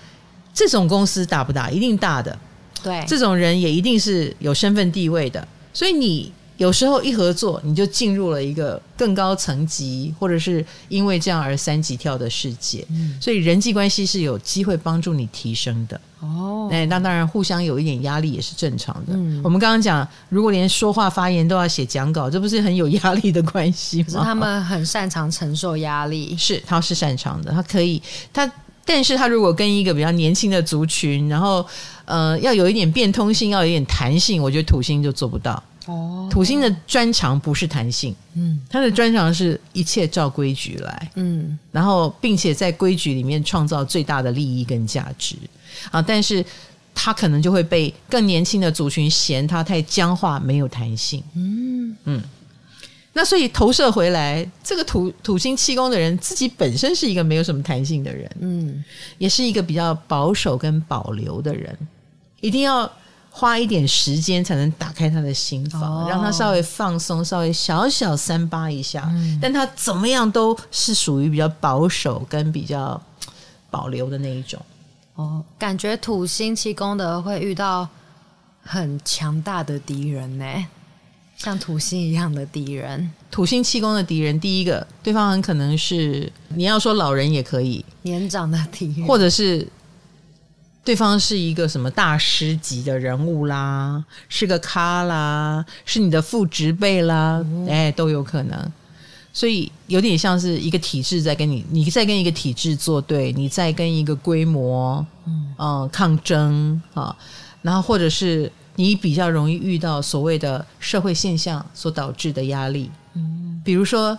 Speaker 2: 这种公司大不大？一定大的。
Speaker 1: 对，
Speaker 2: 这种人也一定是有身份地位的，所以你有时候一合作，你就进入了一个更高层级，或者是因为这样而三级跳的世界。嗯，所以人际关系是有机会帮助你提升的。哦，哎，那当然互相有一点压力也是正常的。嗯，我们刚刚讲，如果连说话发言都要写讲稿，这不是很有压力的关系吗？
Speaker 1: 可是他们很擅长承受压力，
Speaker 2: 是他是擅长的，他可以他。但是他如果跟一个比较年轻的族群，然后呃要有一点变通性，要有一点弹性，我觉得土星就做不到。哦，土星的专长不是弹性，嗯，他的专长是一切照规矩来，嗯，然后并且在规矩里面创造最大的利益跟价值啊。但是他可能就会被更年轻的族群嫌他太僵化，没有弹性。嗯嗯。那所以投射回来，这个土土星气功的人自己本身是一个没有什么弹性的人，嗯，也是一个比较保守跟保留的人，一定要花一点时间才能打开他的心房，哦、让他稍微放松，稍微小小三八一下。嗯、但他怎么样都是属于比较保守跟比较保留的那一种。
Speaker 1: 哦，感觉土星七宫的会遇到很强大的敌人呢。像土星一样的敌人，
Speaker 2: 土星七宫的敌人，第一个，对方很可能是你要说老人也可以，
Speaker 1: 年长的敌人，
Speaker 2: 或者是对方是一个什么大师级的人物啦，是个咖啦，是你的父执辈啦，嗯、哎，都有可能。所以有点像是一个体制在跟你，你在跟一个体制作对，你在跟一个规模，嗯、呃，抗争啊，然后或者是。你比较容易遇到所谓的社会现象所导致的压力，嗯，比如说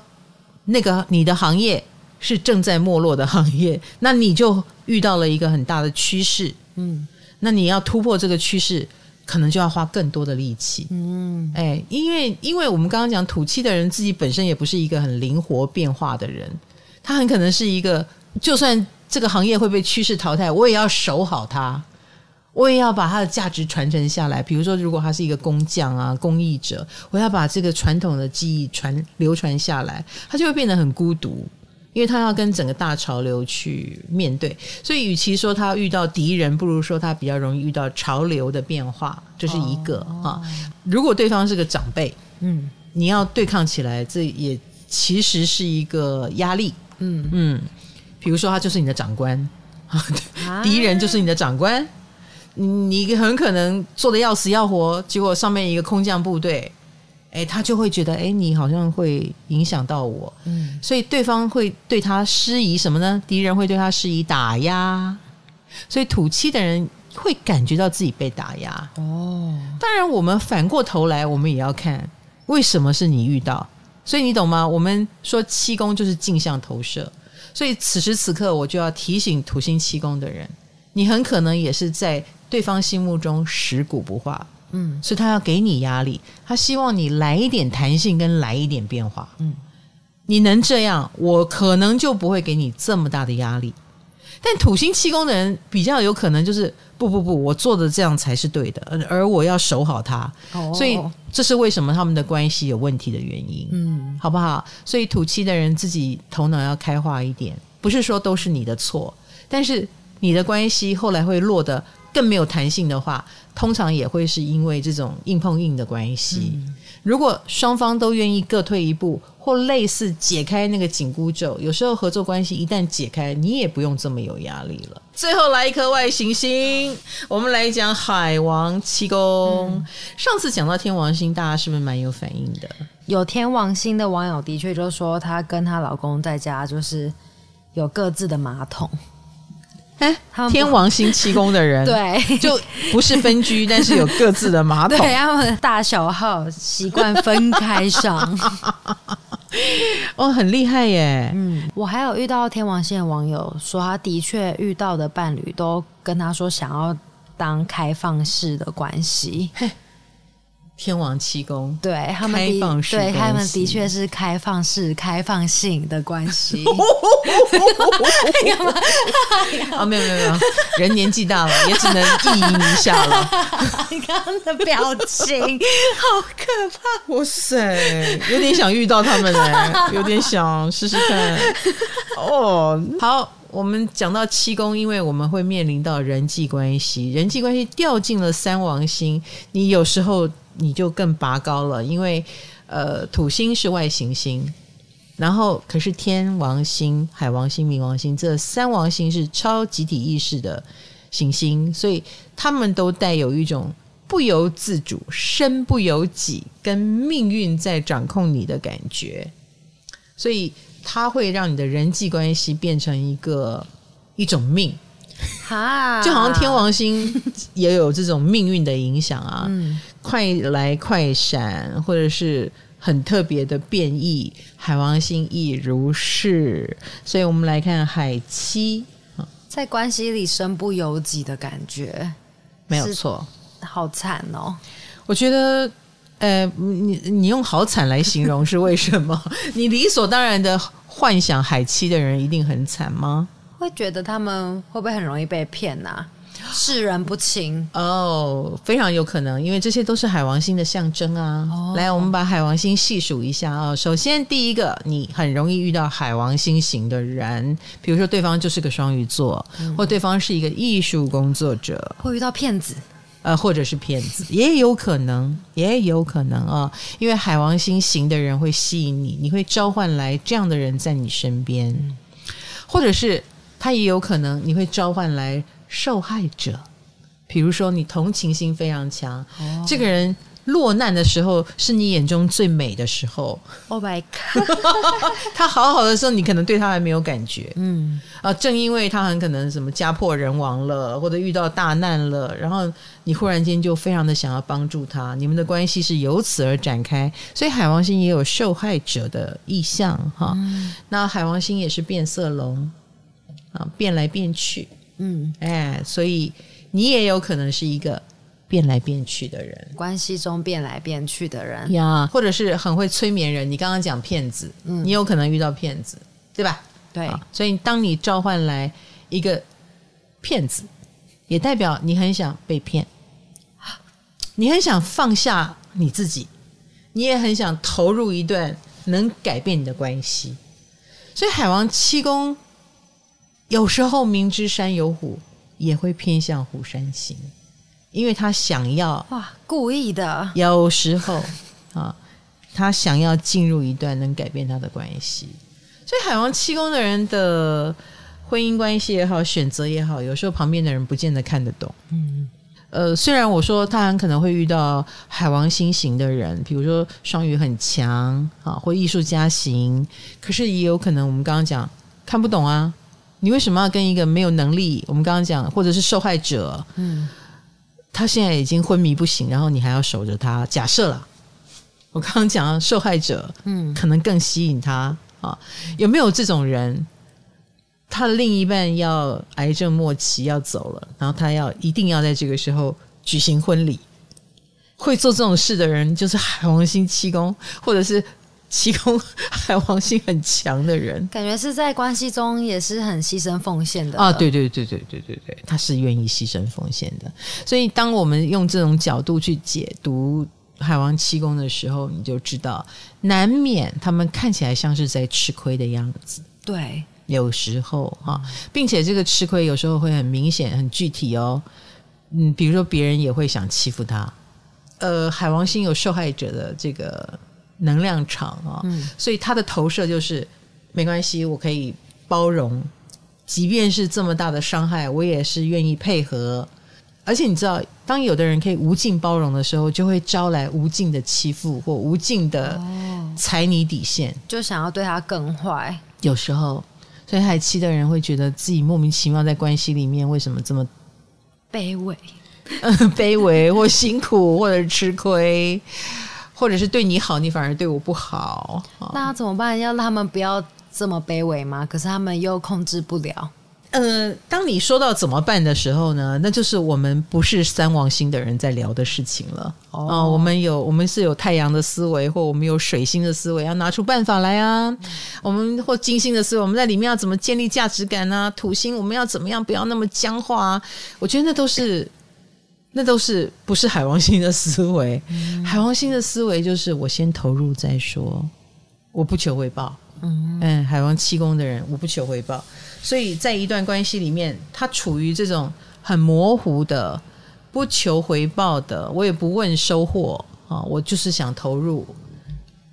Speaker 2: 那个你的行业是正在没落的行业，那你就遇到了一个很大的趋势，嗯，那你要突破这个趋势，可能就要花更多的力气，嗯，哎，因为因为我们刚刚讲土气的人自己本身也不是一个很灵活变化的人，他很可能是一个，就算这个行业会被趋势淘汰，我也要守好它。我也要把它的价值传承下来。比如说，如果他是一个工匠啊、工艺者，我要把这个传统的技艺传流传下来，他就会变得很孤独，因为他要跟整个大潮流去面对。所以，与其说他遇到敌人，不如说他比较容易遇到潮流的变化，这，就是一个啊。如果对方是个长辈，嗯，你要对抗起来，这也其实是一个压力。嗯嗯，比如说他就是你的长官，敌人就是你的长官。你很可能做的要死要活，结果上面一个空降部队，哎，他就会觉得，哎，你好像会影响到我，嗯，所以对方会对他施以什么呢？敌人会对他施以打压，所以土七的人会感觉到自己被打压。哦，当然，我们反过头来，我们也要看为什么是你遇到，所以你懂吗？我们说七宫就是镜像投射，所以此时此刻我就要提醒土星七宫的人，你很可能也是在。对方心目中食古不化，嗯，所以他要给你压力，他希望你来一点弹性跟来一点变化，嗯，你能这样，我可能就不会给你这么大的压力。但土星七宫的人比较有可能就是不不不，我做的这样才是对的，而我要守好它，哦，所以这是为什么他们的关系有问题的原因，嗯，好不好？所以土七的人自己头脑要开化一点，不是说都是你的错，但是你的关系后来会落得。更没有弹性的话，通常也会是因为这种硬碰硬的关系。嗯、如果双方都愿意各退一步，或类似解开那个紧箍咒，有时候合作关系一旦解开，你也不用这么有压力了。最后来一颗外行星，我们来讲海王七宫。嗯、上次讲到天王星，大家是不是蛮有反应的？
Speaker 1: 有天王星的网友的确就说，她跟她老公在家就是有各自的马桶。
Speaker 2: 哎，天王星七宫的人，
Speaker 1: 对，
Speaker 2: 就不是分居，但是有各自的马桶。
Speaker 1: 对，他们大小号习惯分开上。
Speaker 2: 哦，很厉害耶。
Speaker 1: 嗯，我还有遇到天王星的网友说，他的确遇到的伴侣都跟他说想要当开放式的关系。
Speaker 2: 天王七宫，
Speaker 1: 对他们的，对他们的确是开放式、开放性的关系。
Speaker 2: 啊，没有没有没有，人年纪大了，也只能意淫一下了。
Speaker 1: 你刚刚的表情 好可怕！
Speaker 2: 哇塞，有点想遇到他们呢，有点想试试看。哦，好，我们讲到七宫，因为我们会面临到人际关系，人际关系掉进了三王星，你有时候。你就更拔高了，因为呃，土星是外行星，然后可是天王星、海王星、冥王星这三王星是超集体意识的行星，所以他们都带有一种不由自主、身不由己，跟命运在掌控你的感觉，所以它会让你的人际关系变成一个一种命。
Speaker 1: 哈，
Speaker 2: 就好像天王星也有这种命运的影响啊，嗯、快来快闪，或者是很特别的变异。海王星亦如是，所以我们来看海七，
Speaker 1: 在关系里身不由己的感觉，
Speaker 2: 没有错，
Speaker 1: 好惨哦。
Speaker 2: 我觉得，呃，你你用好惨来形容是为什么？你理所当然的幻想海七的人一定很惨吗？
Speaker 1: 会觉得他们会不会很容易被骗呐、啊？识人不清
Speaker 2: 哦，oh, 非常有可能，因为这些都是海王星的象征啊。Oh. 来，我们把海王星细数一下啊、哦。首先，第一个，你很容易遇到海王星型的人，比如说对方就是个双鱼座，嗯、或对方是一个艺术工作者，
Speaker 1: 会遇到骗子，
Speaker 2: 呃，或者是骗子，也有可能，也有可能啊、哦。因为海王星型的人会吸引你，你会召唤来这样的人在你身边，嗯、或者是。他也有可能你会召唤来受害者，比如说你同情心非常强，哦、这个人落难的时候是你眼中最美的时候。
Speaker 1: Oh my god！
Speaker 2: 他好好的时候，你可能对他还没有感觉。嗯啊，正因为他很可能什么家破人亡了，或者遇到大难了，然后你忽然间就非常的想要帮助他，你们的关系是由此而展开。所以海王星也有受害者的意象哈。嗯、那海王星也是变色龙。啊，变来变去，嗯，哎，所以你也有可能是一个变来变去的人，
Speaker 1: 关系中变来变去的人
Speaker 2: 呀，或者是很会催眠人。你刚刚讲骗子，嗯，你有可能遇到骗子，对吧？
Speaker 1: 对，
Speaker 2: 所以当你召唤来一个骗子，也代表你很想被骗，你很想放下你自己，你也很想投入一段能改变你的关系。所以海王七宫。有时候明知山有虎，也会偏向虎山行，因为他想要
Speaker 1: 哇，故意的。
Speaker 2: 有时候啊，他想要进入一段能改变他的关系，所以海王七宫的人的婚姻关系也好，选择也好，有时候旁边的人不见得看得懂。嗯，呃，虽然我说他很可能会遇到海王星型的人，比如说双鱼很强啊，或艺术家型，可是也有可能我们刚刚讲看不懂啊。你为什么要跟一个没有能力？我们刚刚讲，或者是受害者，嗯，他现在已经昏迷不醒，然后你还要守着他。假设了，我刚刚讲受害者，嗯，可能更吸引他啊。有没有这种人？他的另一半要癌症末期要走了，然后他要一定要在这个时候举行婚礼，会做这种事的人就是海王星七宫，或者是。七宫海王星很强的人，
Speaker 1: 感觉是在关系中也是很牺牲奉献的
Speaker 2: 啊！对对对对对对对，他是愿意牺牲奉献的。所以，当我们用这种角度去解读海王七宫的时候，你就知道，难免他们看起来像是在吃亏的样子。
Speaker 1: 对，
Speaker 2: 有时候啊，并且这个吃亏有时候会很明显、很具体哦。嗯，比如说别人也会想欺负他。呃，海王星有受害者的这个。能量场啊，嗯、所以他的投射就是没关系，我可以包容，即便是这么大的伤害，我也是愿意配合。而且你知道，当有的人可以无尽包容的时候，就会招来无尽的欺负或无尽的踩你底线，
Speaker 1: 就想要对他更坏。
Speaker 2: 有时候，所以还气的人会觉得自己莫名其妙在关系里面为什么这么
Speaker 1: 卑微、
Speaker 2: 卑微或辛苦，或者吃亏，或者是对你好，你反而对我不好。
Speaker 1: 那怎么办？要让他们不要这么卑微吗？可是他们又控制不了。
Speaker 2: 呃，当你说到怎么办的时候呢，那就是我们不是三王星的人在聊的事情了。哦、呃，我们有，我们是有太阳的思维，或我们有水星的思维，要拿出办法来啊。嗯、我们或金星的思维，我们在里面要怎么建立价值感啊？土星，我们要怎么样不要那么僵化啊？我觉得那都是，那都是不是海王星的思维。嗯、海王星的思维就是我先投入再说，我不求回报。嗯，嗯，海王七宫的人，我不求回报。所以在一段关系里面，他处于这种很模糊的、不求回报的，我也不问收获啊，我就是想投入，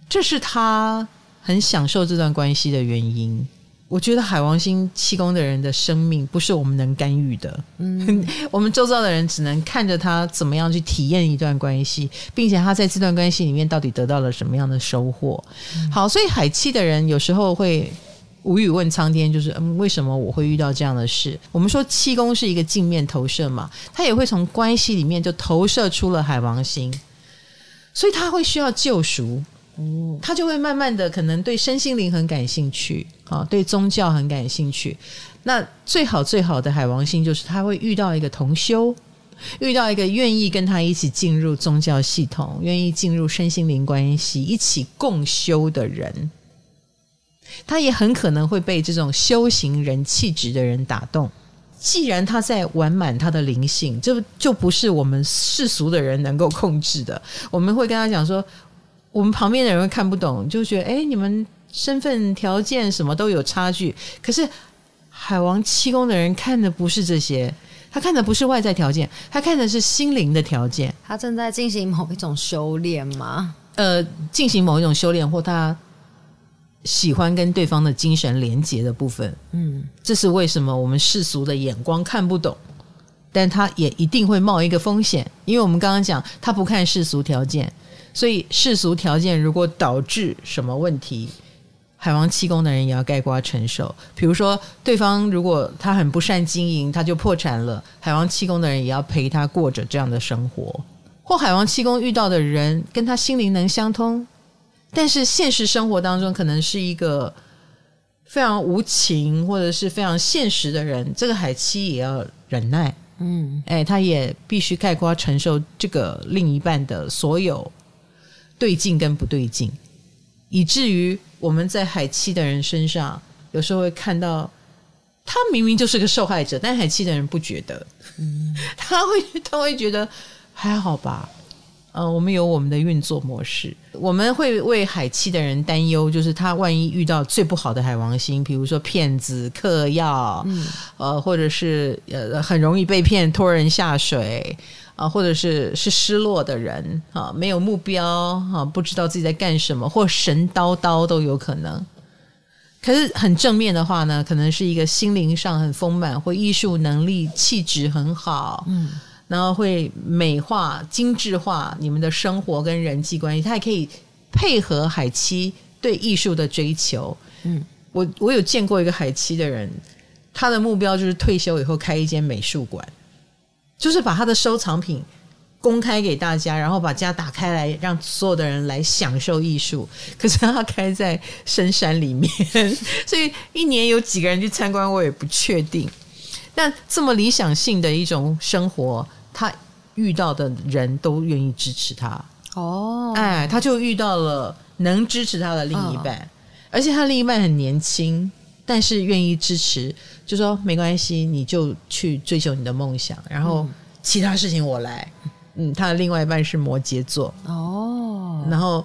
Speaker 2: 这是他很享受这段关系的原因。我觉得海王星气功的人的生命不是我们能干预的，嗯，我们周遭的人只能看着他怎么样去体验一段关系，并且他在这段关系里面到底得到了什么样的收获。嗯、好，所以海气的人有时候会。无语问苍天，就是嗯，为什么我会遇到这样的事？我们说气功是一个镜面投射嘛，他也会从关系里面就投射出了海王星，所以他会需要救赎，他就会慢慢的可能对身心灵很感兴趣啊，对宗教很感兴趣。那最好最好的海王星就是他会遇到一个同修，遇到一个愿意跟他一起进入宗教系统、愿意进入身心灵关系、一起共修的人。他也很可能会被这种修行人气质的人打动。既然他在玩满他的灵性，就就不是我们世俗的人能够控制的。我们会跟他讲说，我们旁边的人会看不懂，就觉得哎，你们身份条件什么都有差距。可是海王七宫的人看的不是这些，他看的不是外在条件，他看的是心灵的条件。
Speaker 1: 他正在进行某一种修炼吗？
Speaker 2: 呃，进行某一种修炼，或他。喜欢跟对方的精神连结的部分，嗯，这是为什么我们世俗的眼光看不懂，但他也一定会冒一个风险，因为我们刚刚讲他不看世俗条件，所以世俗条件如果导致什么问题，海王七宫的人也要盖瓜承受。比如说，对方如果他很不善经营，他就破产了，海王七宫的人也要陪他过着这样的生活，或海王七宫遇到的人跟他心灵能相通。但是现实生活当中，可能是一个非常无情或者是非常现实的人，这个海七也要忍耐，嗯，哎，他也必须盖瓜承受这个另一半的所有对劲跟不对劲，以至于我们在海七的人身上，有时候会看到他明明就是个受害者，但海七的人不觉得，嗯，他会他会觉得还好吧。嗯、呃，我们有我们的运作模式，我们会为海气的人担忧，就是他万一遇到最不好的海王星，比如说骗子、嗑药，嗯，呃，或者是呃很容易被骗、拖人下水啊、呃，或者是是失落的人啊、呃，没有目标啊、呃，不知道自己在干什么，或神叨叨都有可能。可是很正面的话呢，可能是一个心灵上很丰满，或艺术能力、气质很好，嗯。然后会美化、精致化你们的生活跟人际关系，他还可以配合海七对艺术的追求。嗯，我我有见过一个海七的人，他的目标就是退休以后开一间美术馆，就是把他的收藏品公开给大家，然后把家打开来，让所有的人来享受艺术。可是他开在深山里面，所以一年有几个人去参观，我也不确定。但这么理想性的一种生活。他遇到的人都愿意支持他。哦，哎，他就遇到了能支持他的另一半，哦、而且他另一半很年轻，但是愿意支持，就说没关系，你就去追求你的梦想，然后其他事情我来。嗯，他的另外一半是摩羯座。哦，然后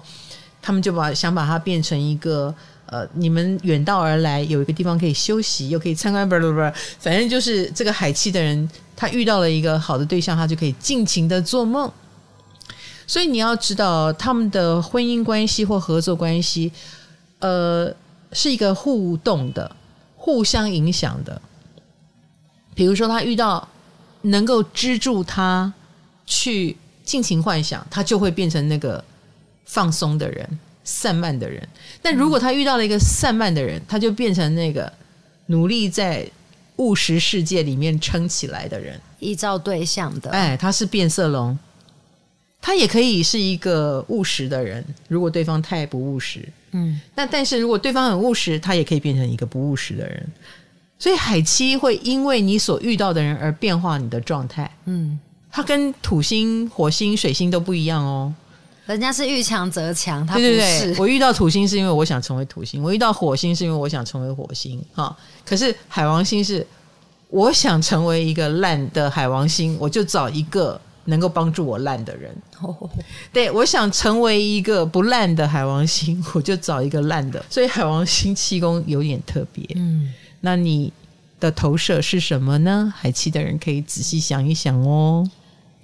Speaker 2: 他们就把想把他变成一个呃，你们远道而来，有一个地方可以休息，又可以参观，不不不，反正就是这个海气的人。他遇到了一个好的对象，他就可以尽情的做梦。所以你要知道，他们的婚姻关系或合作关系，呃，是一个互动的、互相影响的。比如说，他遇到能够支助他去尽情幻想，他就会变成那个放松的人、散漫的人。但如果他遇到了一个散漫的人，他就变成那个努力在务实世界里面撑起来的人。
Speaker 1: 依照对象的，
Speaker 2: 哎，他是变色龙，他也可以是一个务实的人。如果对方太不务实，嗯，那但是如果对方很务实，他也可以变成一个不务实的人。所以海七会因为你所遇到的人而变化你的状态。嗯，他跟土星、火星、水星都不一样哦。
Speaker 1: 人家是遇强则强，他不是。
Speaker 2: 对对对，我遇到土星是因为我想成为土星，我遇到火星是因为我想成为火星。哈，可是海王星是。我想成为一个烂的海王星，我就找一个能够帮助我烂的人。Oh. 对，我想成为一个不烂的海王星，我就找一个烂的。所以海王星气功有点特别。嗯，那你的投射是什么呢？海气的人可以仔细想一想哦。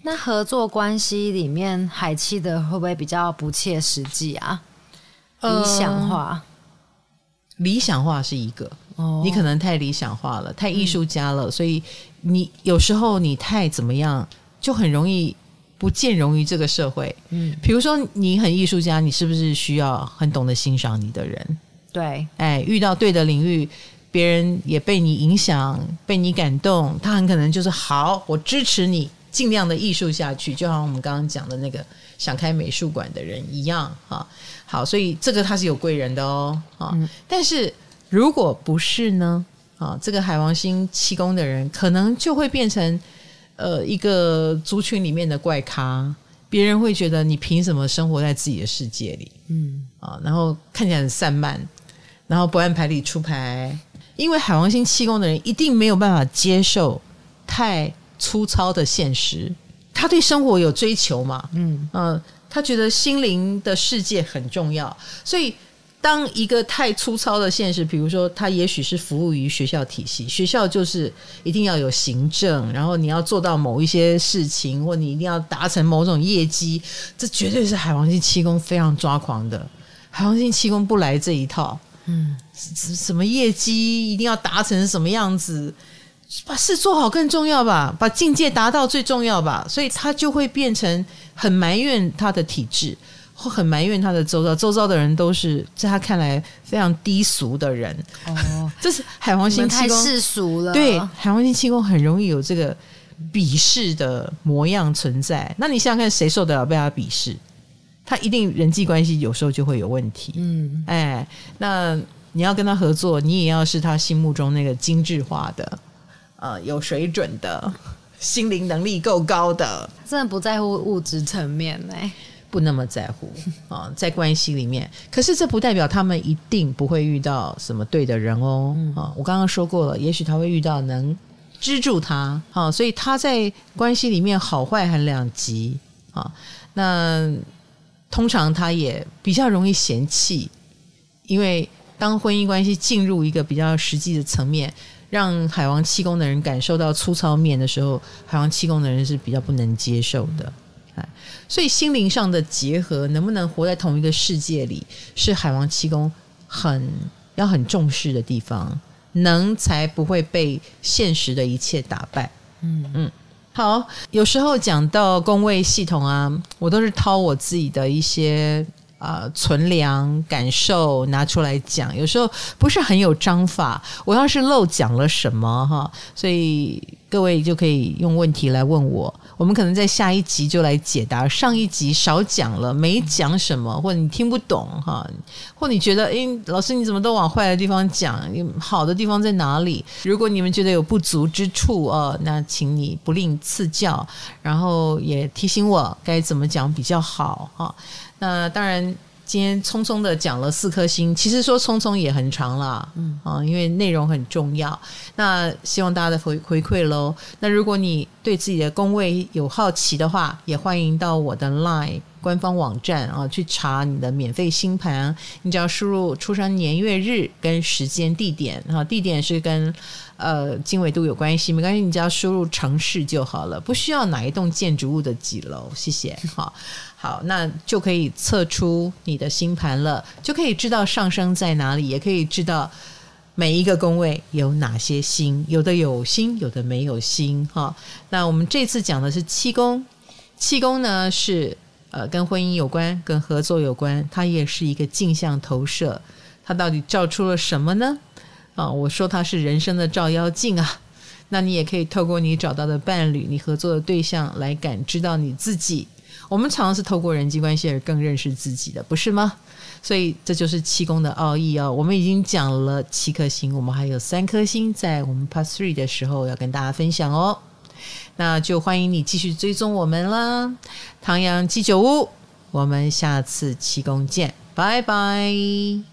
Speaker 1: 那合作关系里面，海气的会不会比较不切实际啊？理想化。
Speaker 2: 理想化是一个，哦你可能太理想化了，太艺术家了，嗯、所以你有时候你太怎么样，就很容易不见容于这个社会。嗯，比如说你很艺术家，你是不是需要很懂得欣赏你的人？
Speaker 1: 对，
Speaker 2: 哎，遇到对的领域，别人也被你影响，被你感动，他很可能就是好，我支持你，尽量的艺术下去，就像我们刚刚讲的那个想开美术馆的人一样啊。好，所以这个他是有贵人的哦，啊，嗯、但是如果不是呢，啊，这个海王星七宫的人可能就会变成呃一个族群里面的怪咖，别人会觉得你凭什么生活在自己的世界里，嗯，啊，然后看起来很散漫，然后不按牌理出牌，因为海王星七宫的人一定没有办法接受太粗糙的现实，他对生活有追求嘛，嗯嗯。啊他觉得心灵的世界很重要，所以当一个太粗糙的现实，比如说他也许是服务于学校体系，学校就是一定要有行政，然后你要做到某一些事情，或你一定要达成某种业绩，这绝对是海王星七宫非常抓狂的。海王星七宫不来这一套，嗯，什么业绩一定要达成什么样子。把事做好更重要吧，把境界达到最重要吧，所以他就会变成很埋怨他的体制，或很埋怨他的周遭，周遭的人都是在他看来非常低俗的人。哦，这是海王星太
Speaker 1: 世俗了。
Speaker 2: 对，海王星七宫很容易有这个鄙视的模样存在。那你想想看，谁受得了被他鄙视？他一定人际关系有时候就会有问题。嗯，哎，那你要跟他合作，你也要是他心目中那个精致化的。呃，有水准的，心灵能力够高的，
Speaker 1: 真的不在乎物质层面呢？
Speaker 2: 不那么在乎啊、呃，在关系里面。可是这不代表他们一定不会遇到什么对的人哦。啊、我刚刚说过了，也许他会遇到能支助他啊、呃，所以他在关系里面好坏很两极啊、呃。那通常他也比较容易嫌弃，因为当婚姻关系进入一个比较实际的层面。让海王气功的人感受到粗糙面的时候，海王气功的人是比较不能接受的。所以心灵上的结合，能不能活在同一个世界里，是海王气功很要很重视的地方，能才不会被现实的一切打败。嗯嗯，好，有时候讲到工位系统啊，我都是掏我自己的一些。啊、呃，存粮感受拿出来讲，有时候不是很有章法。我要是漏讲了什么哈，所以各位就可以用问题来问我。我们可能在下一集就来解答上一集少讲了没讲什么，或者你听不懂哈，或你觉得诶，老师你怎么都往坏的地方讲？好的地方在哪里？如果你们觉得有不足之处哦，那请你不吝赐教，然后也提醒我该怎么讲比较好哈。那当然，今天匆匆的讲了四颗星，其实说匆匆也很长了，嗯啊，因为内容很重要。那希望大家的回回馈喽。那如果你对自己的工位有好奇的话，也欢迎到我的 LINE 官方网站啊去查你的免费星盘。你只要输入出生年月日跟时间地点啊，地点是跟呃经纬度有关系，没关系，你只要输入城市就好了，不需要哪一栋建筑物的几楼。谢谢，好。好，那就可以测出你的星盘了，就可以知道上升在哪里，也可以知道每一个宫位有哪些星，有的有星，有的没有星哈。那我们这次讲的是七宫，七宫呢是呃跟婚姻有关，跟合作有关，它也是一个镜像投射，它到底照出了什么呢？啊，我说它是人生的照妖镜啊。那你也可以透过你找到的伴侣，你合作的对象来感知到你自己。我们常常是透过人际关系而更认识自己的，不是吗？所以这就是七宫的奥义哦。我们已经讲了七颗星，我们还有三颗星在我们 Part Three 的时候要跟大家分享哦。那就欢迎你继续追踪我们啦，唐阳鸡酒屋，我们下次七宫见，拜拜。